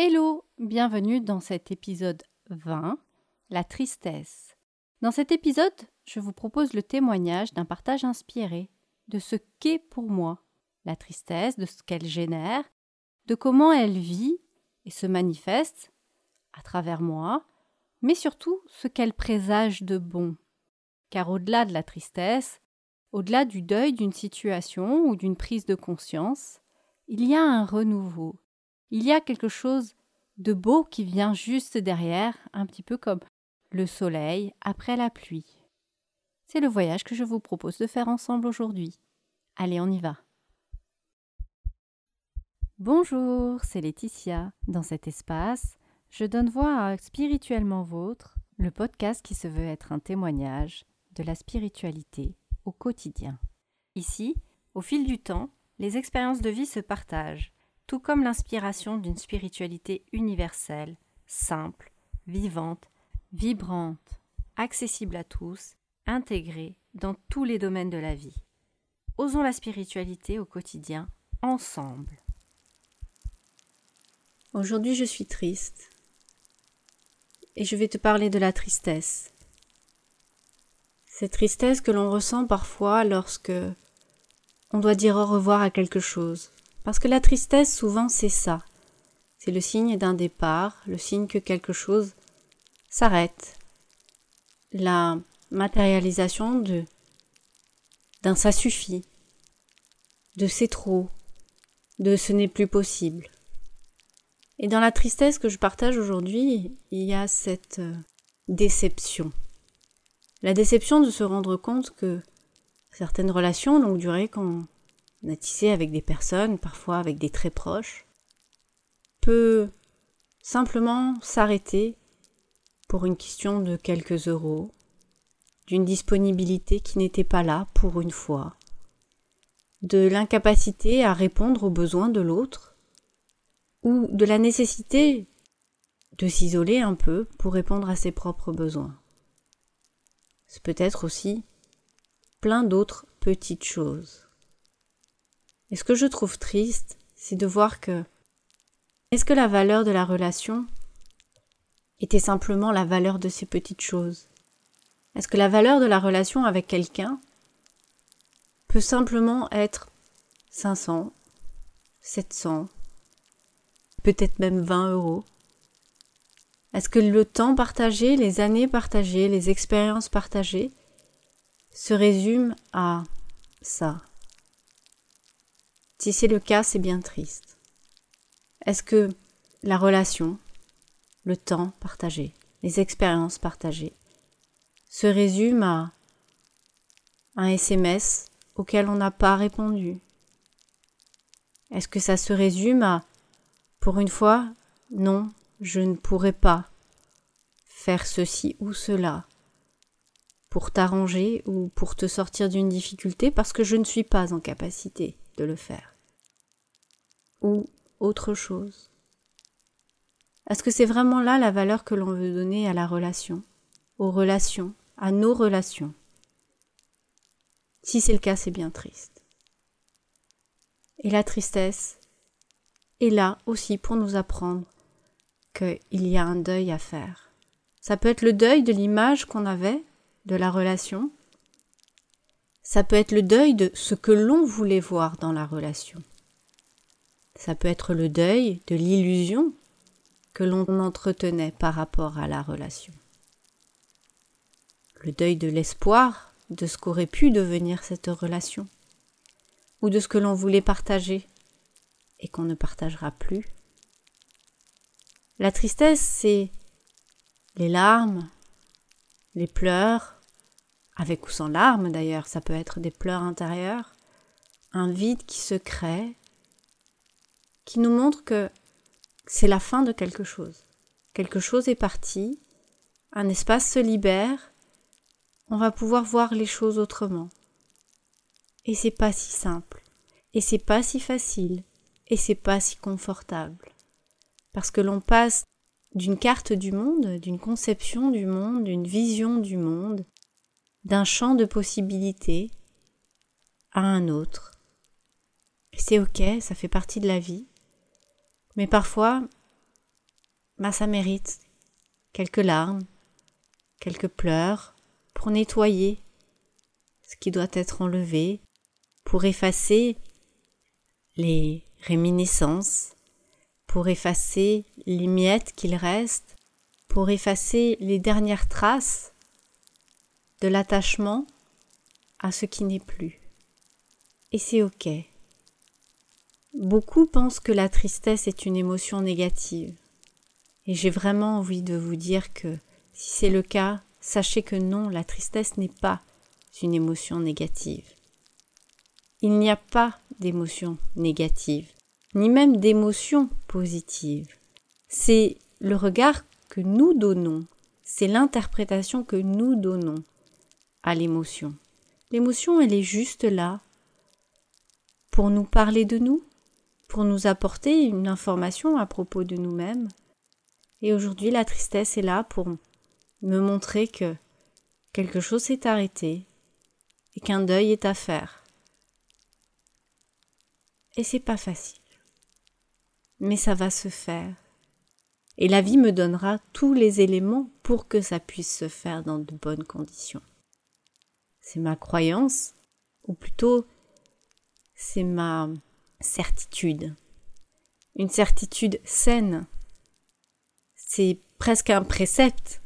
Hello, bienvenue dans cet épisode 20, la tristesse. Dans cet épisode, je vous propose le témoignage d'un partage inspiré de ce qu'est pour moi la tristesse, de ce qu'elle génère, de comment elle vit et se manifeste à travers moi, mais surtout ce qu'elle présage de bon. Car au-delà de la tristesse, au-delà du deuil d'une situation ou d'une prise de conscience, il y a un renouveau, il y a quelque chose de beau qui vient juste derrière, un petit peu comme le soleil après la pluie. C'est le voyage que je vous propose de faire ensemble aujourd'hui. Allez, on y va. Bonjour, c'est Laetitia. Dans cet espace, je donne voix à Spirituellement Vôtre, le podcast qui se veut être un témoignage de la spiritualité au quotidien. Ici, au fil du temps, les expériences de vie se partagent tout comme l'inspiration d'une spiritualité universelle, simple, vivante, vibrante, accessible à tous, intégrée dans tous les domaines de la vie. Osons la spiritualité au quotidien, ensemble. Aujourd'hui je suis triste et je vais te parler de la tristesse. Cette tristesse que l'on ressent parfois lorsque on doit dire au revoir à quelque chose, parce que la tristesse, souvent, c'est ça. C'est le signe d'un départ, le signe que quelque chose s'arrête. La matérialisation de d'un ça suffit, de c'est trop, de ce n'est plus possible. Et dans la tristesse que je partage aujourd'hui, il y a cette euh, déception. La déception de se rendre compte que certaines relations longue durée, quand on avec des personnes, parfois avec des très proches, peut simplement s'arrêter pour une question de quelques euros, d'une disponibilité qui n'était pas là pour une fois, de l'incapacité à répondre aux besoins de l'autre, ou de la nécessité de s'isoler un peu pour répondre à ses propres besoins. C'est peut-être aussi plein d'autres petites choses. Et ce que je trouve triste, c'est de voir que est-ce que la valeur de la relation était simplement la valeur de ces petites choses? Est-ce que la valeur de la relation avec quelqu'un peut simplement être 500, 700, peut-être même 20 euros? Est-ce que le temps partagé, les années partagées, les expériences partagées se résument à ça? Si c'est le cas, c'est bien triste. Est-ce que la relation, le temps partagé, les expériences partagées, se résument à un SMS auquel on n'a pas répondu? Est-ce que ça se résume à pour une fois, non, je ne pourrais pas faire ceci ou cela pour t'arranger ou pour te sortir d'une difficulté parce que je ne suis pas en capacité de le faire Ou autre chose Est-ce que c'est vraiment là la valeur que l'on veut donner à la relation, aux relations, à nos relations? Si c'est le cas, c'est bien triste. Et la tristesse est là aussi pour nous apprendre qu'il y a un deuil à faire. Ça peut être le deuil de l'image qu'on avait de la relation, ça peut être le deuil de ce que l'on voulait voir dans la relation. Ça peut être le deuil de l'illusion que l'on entretenait par rapport à la relation. Le deuil de l'espoir de ce qu'aurait pu devenir cette relation, ou de ce que l'on voulait partager et qu'on ne partagera plus. La tristesse, c'est les larmes, les pleurs, avec ou sans larmes d'ailleurs, ça peut être des pleurs intérieurs, un vide qui se crée, qui nous montre que c'est la fin de quelque chose. Quelque chose est parti, un espace se libère, on va pouvoir voir les choses autrement. Et c'est pas si simple, et c'est pas si facile, et c'est pas si confortable. Parce que l'on passe d'une carte du monde, d'une conception du monde, d'une vision du monde, d'un champ de possibilités à un autre. C'est ok, ça fait partie de la vie. Mais parfois, bah ça mérite quelques larmes, quelques pleurs pour nettoyer ce qui doit être enlevé, pour effacer les réminiscences, pour effacer les miettes qu'il reste, pour effacer les dernières traces de l'attachement à ce qui n'est plus. Et c'est ok. Beaucoup pensent que la tristesse est une émotion négative. Et j'ai vraiment envie de vous dire que si c'est le cas, sachez que non, la tristesse n'est pas une émotion négative. Il n'y a pas d'émotion négative, ni même d'émotion positive. C'est le regard que nous donnons, c'est l'interprétation que nous donnons l'émotion. L'émotion, elle est juste là pour nous parler de nous, pour nous apporter une information à propos de nous-mêmes. Et aujourd'hui, la tristesse est là pour me montrer que quelque chose s'est arrêté et qu'un deuil est à faire. Et c'est pas facile. Mais ça va se faire. Et la vie me donnera tous les éléments pour que ça puisse se faire dans de bonnes conditions c'est ma croyance, ou plutôt c'est ma certitude. Une certitude saine. C'est presque un précepte.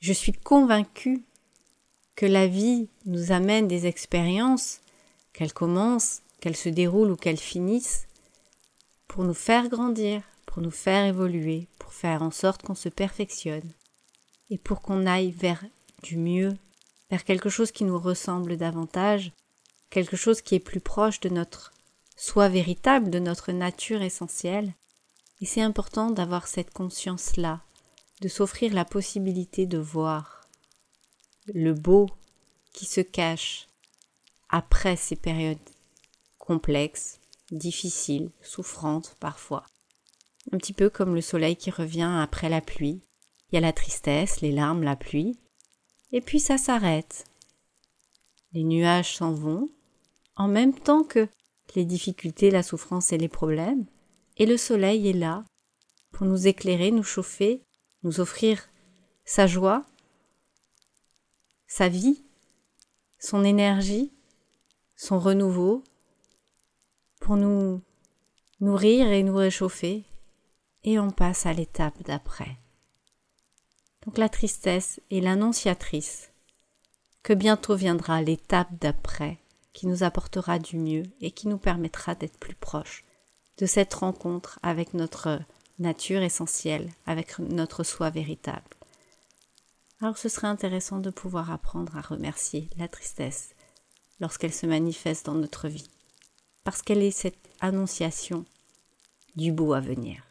Je suis convaincue que la vie nous amène des expériences, qu'elles commencent, qu'elles se déroulent ou qu'elles finissent, pour nous faire grandir, pour nous faire évoluer, pour faire en sorte qu'on se perfectionne et pour qu'on aille vers du mieux vers quelque chose qui nous ressemble davantage, quelque chose qui est plus proche de notre soi véritable, de notre nature essentielle. Et c'est important d'avoir cette conscience-là, de s'offrir la possibilité de voir le beau qui se cache après ces périodes complexes, difficiles, souffrantes parfois. Un petit peu comme le soleil qui revient après la pluie. Il y a la tristesse, les larmes, la pluie, et puis ça s'arrête. Les nuages s'en vont, en même temps que les difficultés, la souffrance et les problèmes, et le soleil est là pour nous éclairer, nous chauffer, nous offrir sa joie, sa vie, son énergie, son renouveau, pour nous nourrir et nous réchauffer, et on passe à l'étape d'après. Donc la tristesse est l'annonciatrice que bientôt viendra l'étape d'après qui nous apportera du mieux et qui nous permettra d'être plus proches de cette rencontre avec notre nature essentielle, avec notre soi véritable. Alors ce serait intéressant de pouvoir apprendre à remercier la tristesse lorsqu'elle se manifeste dans notre vie, parce qu'elle est cette annonciation du beau à venir.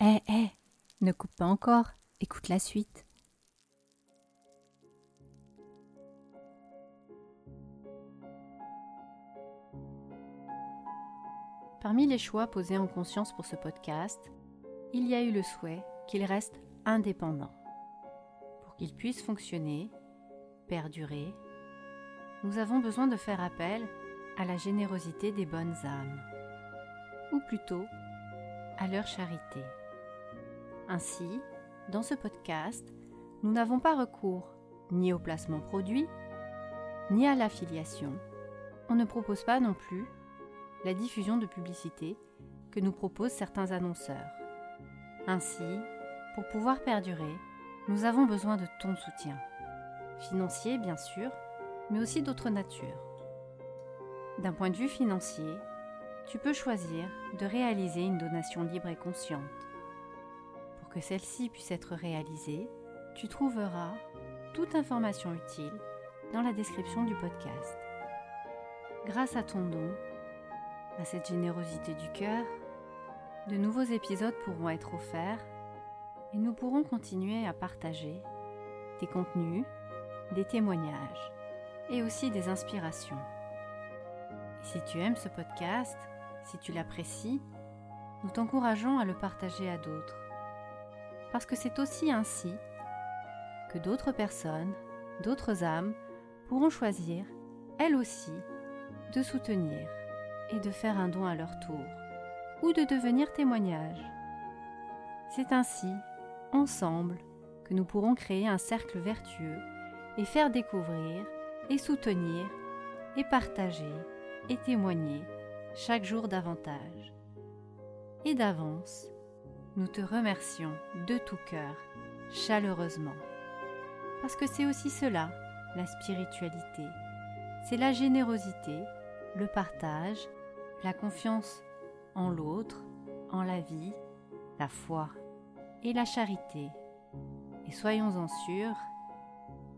Eh, eh, ne coupe pas encore. Écoute la suite. Parmi les choix posés en conscience pour ce podcast, il y a eu le souhait qu'il reste indépendant. Pour qu'il puisse fonctionner, perdurer, nous avons besoin de faire appel à la générosité des bonnes âmes, ou plutôt à leur charité. Ainsi, dans ce podcast, nous n'avons pas recours ni au placement produit, ni à l'affiliation. On ne propose pas non plus la diffusion de publicité que nous proposent certains annonceurs. Ainsi, pour pouvoir perdurer, nous avons besoin de ton soutien. Financier, bien sûr, mais aussi d'autres natures. D'un point de vue financier, tu peux choisir de réaliser une donation libre et consciente que celle-ci puisse être réalisée, tu trouveras toute information utile dans la description du podcast. Grâce à ton don, à cette générosité du cœur, de nouveaux épisodes pourront être offerts et nous pourrons continuer à partager des contenus, des témoignages et aussi des inspirations. Si tu aimes ce podcast, si tu l'apprécies, nous t'encourageons à le partager à d'autres parce que c'est aussi ainsi que d'autres personnes, d'autres âmes pourront choisir, elles aussi, de soutenir et de faire un don à leur tour, ou de devenir témoignage. C'est ainsi, ensemble, que nous pourrons créer un cercle vertueux et faire découvrir et soutenir et partager et témoigner chaque jour davantage. Et d'avance, nous te remercions de tout cœur, chaleureusement. Parce que c'est aussi cela, la spiritualité. C'est la générosité, le partage, la confiance en l'autre, en la vie, la foi et la charité. Et soyons-en sûrs,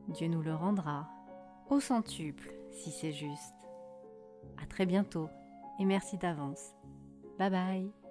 Dieu nous le rendra au centuple si c'est juste. À très bientôt et merci d'avance. Bye bye